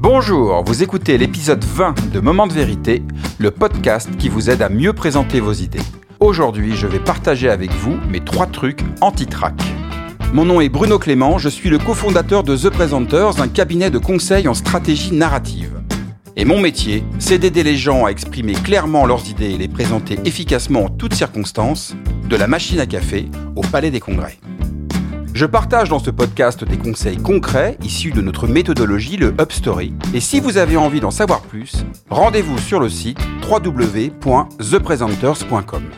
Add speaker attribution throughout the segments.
Speaker 1: Bonjour, vous écoutez l'épisode 20 de Moment de vérité, le podcast qui vous aide à mieux présenter vos idées. Aujourd'hui, je vais partager avec vous mes trois trucs anti-track. Mon nom est Bruno Clément, je suis le cofondateur de The Presenters, un cabinet de conseil en stratégie narrative. Et mon métier, c'est d'aider les gens à exprimer clairement leurs idées et les présenter efficacement en toutes circonstances, de la machine à café au palais des congrès. Je partage dans ce podcast des conseils concrets issus de notre méthodologie, le UpStory. Et si vous avez envie d'en savoir plus, rendez-vous sur le site www.thepresenters.com.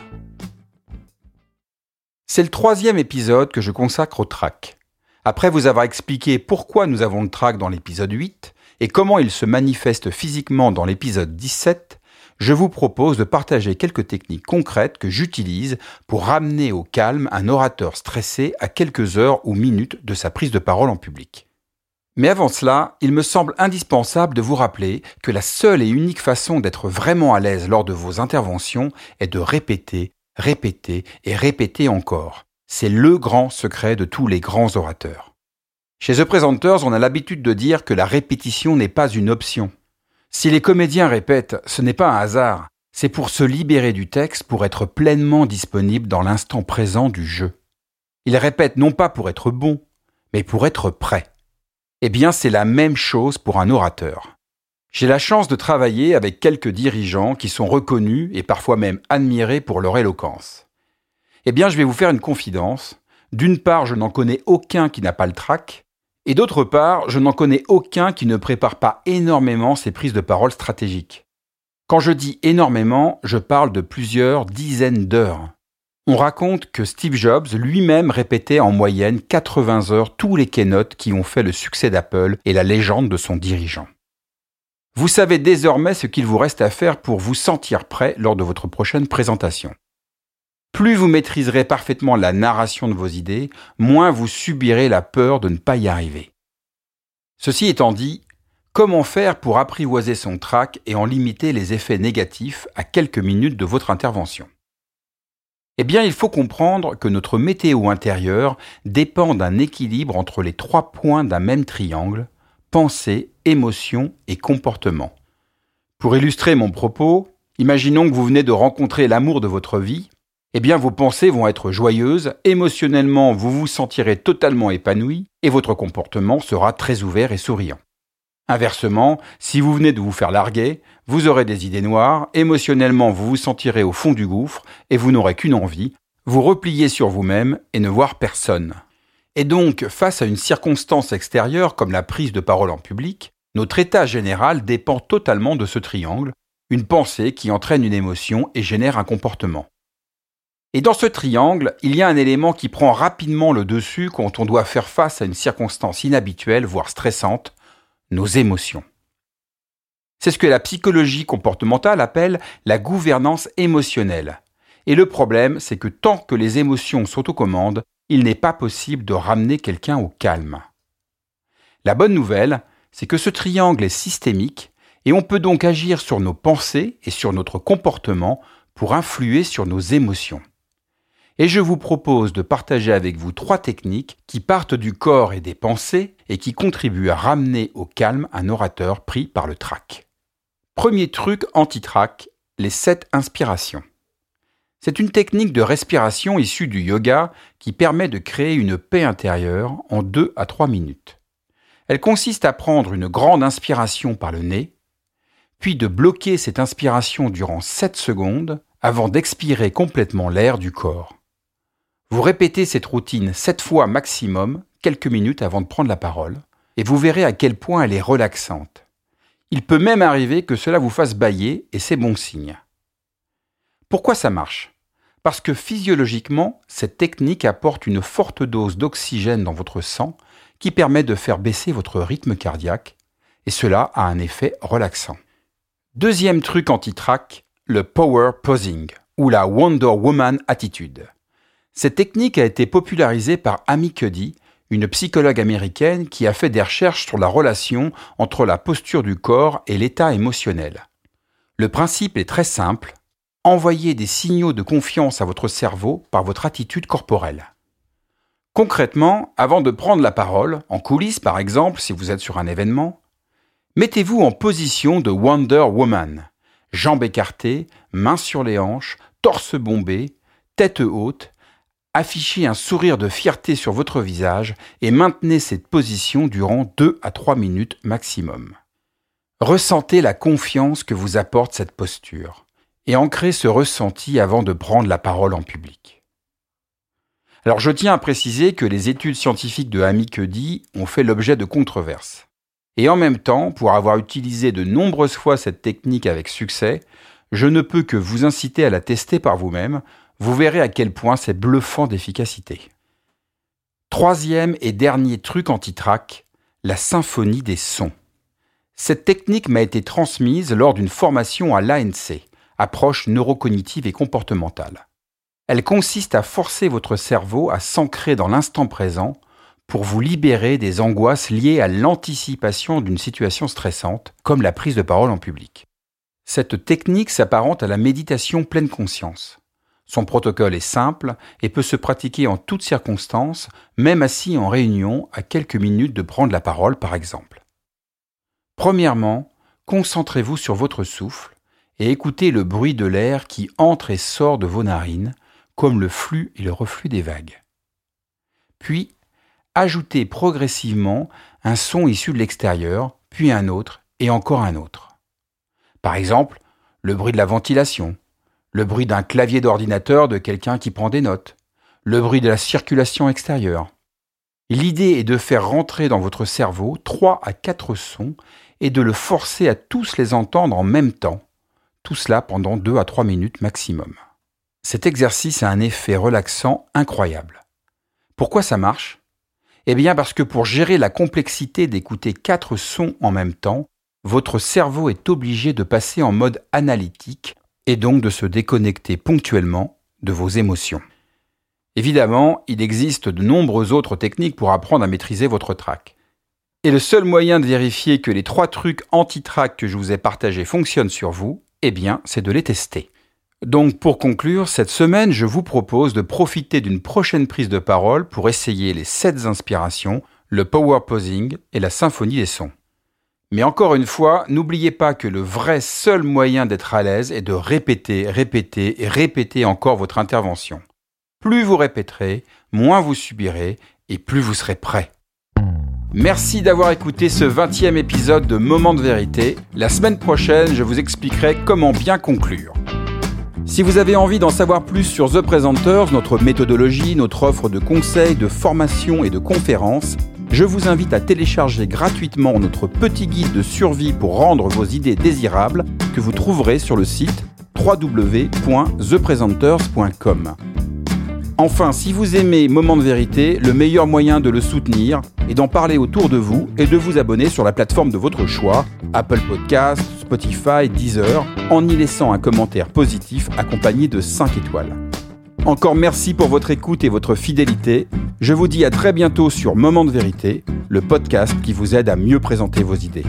Speaker 1: C'est le troisième épisode que je consacre au track. Après vous avoir expliqué pourquoi nous avons le track dans l'épisode 8 et comment il se manifeste physiquement dans l'épisode 17, je vous propose de partager quelques techniques concrètes que j'utilise pour ramener au calme un orateur stressé à quelques heures ou minutes de sa prise de parole en public. Mais avant cela, il me semble indispensable de vous rappeler que la seule et unique façon d'être vraiment à l'aise lors de vos interventions est de répéter, répéter et répéter encore. C'est le grand secret de tous les grands orateurs. Chez The Presenters, on a l'habitude de dire que la répétition n'est pas une option. Si les comédiens répètent, ce n'est pas un hasard, c'est pour se libérer du texte, pour être pleinement disponible dans l'instant présent du jeu. Ils répètent non pas pour être bon, mais pour être prêt. Eh bien, c'est la même chose pour un orateur. J'ai la chance de travailler avec quelques dirigeants qui sont reconnus et parfois même admirés pour leur éloquence. Eh bien, je vais vous faire une confidence. D'une part, je n'en connais aucun qui n'a pas le trac, et d'autre part, je n'en connais aucun qui ne prépare pas énormément ses prises de parole stratégiques. Quand je dis énormément, je parle de plusieurs dizaines d'heures. On raconte que Steve Jobs lui-même répétait en moyenne 80 heures tous les keynotes qui ont fait le succès d'Apple et la légende de son dirigeant. Vous savez désormais ce qu'il vous reste à faire pour vous sentir prêt lors de votre prochaine présentation. Plus vous maîtriserez parfaitement la narration de vos idées, moins vous subirez la peur de ne pas y arriver. Ceci étant dit, comment faire pour apprivoiser son trac et en limiter les effets négatifs à quelques minutes de votre intervention? Eh bien, il faut comprendre que notre météo intérieure dépend d'un équilibre entre les trois points d'un même triangle, pensée, émotion et comportement. Pour illustrer mon propos, imaginons que vous venez de rencontrer l'amour de votre vie eh bien vos pensées vont être joyeuses, émotionnellement vous vous sentirez totalement épanoui et votre comportement sera très ouvert et souriant. Inversement, si vous venez de vous faire larguer, vous aurez des idées noires, émotionnellement vous vous sentirez au fond du gouffre et vous n'aurez qu'une envie, vous replier sur vous-même et ne voir personne. Et donc, face à une circonstance extérieure comme la prise de parole en public, notre état général dépend totalement de ce triangle, une pensée qui entraîne une émotion et génère un comportement. Et dans ce triangle, il y a un élément qui prend rapidement le dessus quand on doit faire face à une circonstance inhabituelle, voire stressante, nos émotions. C'est ce que la psychologie comportementale appelle la gouvernance émotionnelle. Et le problème, c'est que tant que les émotions sont aux commandes, il n'est pas possible de ramener quelqu'un au calme. La bonne nouvelle, c'est que ce triangle est systémique et on peut donc agir sur nos pensées et sur notre comportement pour influer sur nos émotions et je vous propose de partager avec vous trois techniques qui partent du corps et des pensées et qui contribuent à ramener au calme un orateur pris par le trac. Premier truc anti-trac, les sept inspirations. C'est une technique de respiration issue du yoga qui permet de créer une paix intérieure en 2 à 3 minutes. Elle consiste à prendre une grande inspiration par le nez, puis de bloquer cette inspiration durant 7 secondes avant d'expirer complètement l'air du corps. Vous répétez cette routine sept fois maximum, quelques minutes avant de prendre la parole, et vous verrez à quel point elle est relaxante. Il peut même arriver que cela vous fasse bailler, et c'est bon signe. Pourquoi ça marche? Parce que physiologiquement, cette technique apporte une forte dose d'oxygène dans votre sang qui permet de faire baisser votre rythme cardiaque, et cela a un effet relaxant. Deuxième truc anti-track, le power posing, ou la Wonder Woman attitude. Cette technique a été popularisée par Amy Cuddy, une psychologue américaine qui a fait des recherches sur la relation entre la posture du corps et l'état émotionnel. Le principe est très simple, envoyez des signaux de confiance à votre cerveau par votre attitude corporelle. Concrètement, avant de prendre la parole, en coulisses par exemple si vous êtes sur un événement, Mettez-vous en position de Wonder Woman. Jambes écartées, mains sur les hanches, torse bombé, tête haute, affichez un sourire de fierté sur votre visage et maintenez cette position durant 2 à 3 minutes maximum. Ressentez la confiance que vous apporte cette posture et ancrez ce ressenti avant de prendre la parole en public. Alors je tiens à préciser que les études scientifiques de Hamikedi ont fait l'objet de controverses. Et en même temps, pour avoir utilisé de nombreuses fois cette technique avec succès, je ne peux que vous inciter à la tester par vous-même, vous verrez à quel point c'est bluffant d'efficacité. Troisième et dernier truc anti-trac, la symphonie des sons. Cette technique m'a été transmise lors d'une formation à l'ANC, approche neurocognitive et comportementale. Elle consiste à forcer votre cerveau à s'ancrer dans l'instant présent pour vous libérer des angoisses liées à l'anticipation d'une situation stressante, comme la prise de parole en public. Cette technique s'apparente à la méditation pleine conscience. Son protocole est simple et peut se pratiquer en toutes circonstances, même assis en réunion à quelques minutes de prendre la parole par exemple. Premièrement, concentrez-vous sur votre souffle et écoutez le bruit de l'air qui entre et sort de vos narines, comme le flux et le reflux des vagues. Puis, ajouter progressivement un son issu de l'extérieur, puis un autre et encore un autre. Par exemple, le bruit de la ventilation, le bruit d'un clavier d'ordinateur de quelqu'un qui prend des notes, le bruit de la circulation extérieure. L'idée est de faire rentrer dans votre cerveau trois à quatre sons et de le forcer à tous les entendre en même temps, tout cela pendant deux à trois minutes maximum. Cet exercice a un effet relaxant incroyable. Pourquoi ça marche? Eh bien parce que pour gérer la complexité d'écouter quatre sons en même temps, votre cerveau est obligé de passer en mode analytique et donc de se déconnecter ponctuellement de vos émotions. Évidemment, il existe de nombreuses autres techniques pour apprendre à maîtriser votre trac. Et le seul moyen de vérifier que les trois trucs anti-trac que je vous ai partagés fonctionnent sur vous, eh bien, c'est de les tester. Donc pour conclure, cette semaine, je vous propose de profiter d'une prochaine prise de parole pour essayer les sept inspirations, le power posing et la symphonie des sons. Mais encore une fois, n'oubliez pas que le vrai seul moyen d'être à l'aise est de répéter, répéter et répéter encore votre intervention. Plus vous répéterez, moins vous subirez et plus vous serez prêt. Merci d'avoir écouté ce 20e épisode de Moment de vérité. La semaine prochaine, je vous expliquerai comment bien conclure. Si vous avez envie d'en savoir plus sur The Presenters, notre méthodologie, notre offre de conseils, de formation et de conférences, je vous invite à télécharger gratuitement notre petit guide de survie pour rendre vos idées désirables que vous trouverez sur le site www.thepresenters.com. Enfin, si vous aimez Moment de vérité, le meilleur moyen de le soutenir est d'en parler autour de vous et de vous abonner sur la plateforme de votre choix, Apple Podcasts, Spotify, Deezer, en y laissant un commentaire positif accompagné de 5 étoiles. Encore merci pour votre écoute et votre fidélité. Je vous dis à très bientôt sur Moment de vérité, le podcast qui vous aide à mieux présenter vos idées.